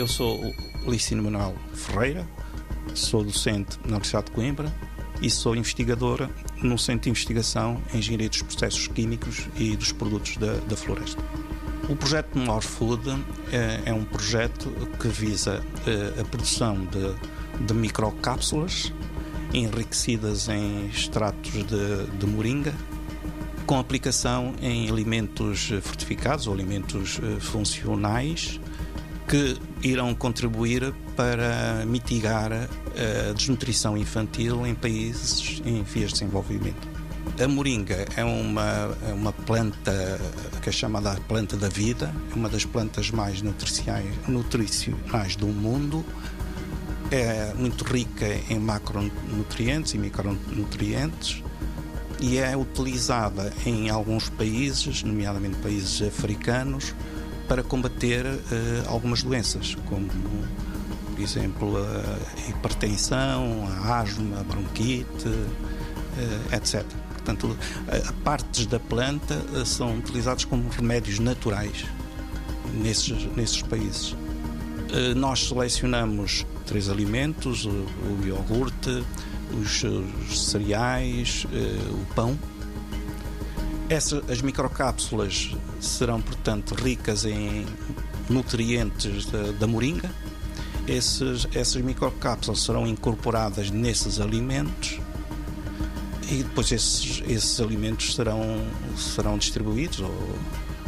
Eu sou Licínio Manuel Ferreira, sou docente na Universidade de Coimbra e sou investigadora no Centro de Investigação em Engenharia dos Processos Químicos e dos Produtos da, da Floresta. O projeto More Food é, é um projeto que visa é, a produção de, de microcápsulas enriquecidas em extratos de, de moringa com aplicação em alimentos fortificados ou alimentos eh, funcionais que irão contribuir para mitigar a desnutrição infantil em países em vias de desenvolvimento. A moringa é uma, é uma planta que é chamada planta da vida, é uma das plantas mais nutricionais do mundo. É muito rica em macronutrientes e micronutrientes e é utilizada em alguns países, nomeadamente países africanos, para combater uh, algumas doenças, como, por exemplo, a hipertensão, a asma, a bronquite, uh, etc. Portanto, uh, partes da planta são utilizadas como remédios naturais nesses, nesses países. nós selecionamos três alimentos: o, o iogurte, os, os cereais, o pão essa, as microcápsulas serão, portanto, ricas em nutrientes da, moringa. Esses, essas microcápsulas serão incorporadas nesses alimentos e depois esses, esses alimentos serão, serão distribuídos ou,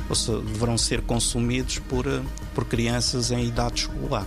ou se, deverão ser consumidos por, por crianças em idade escolar.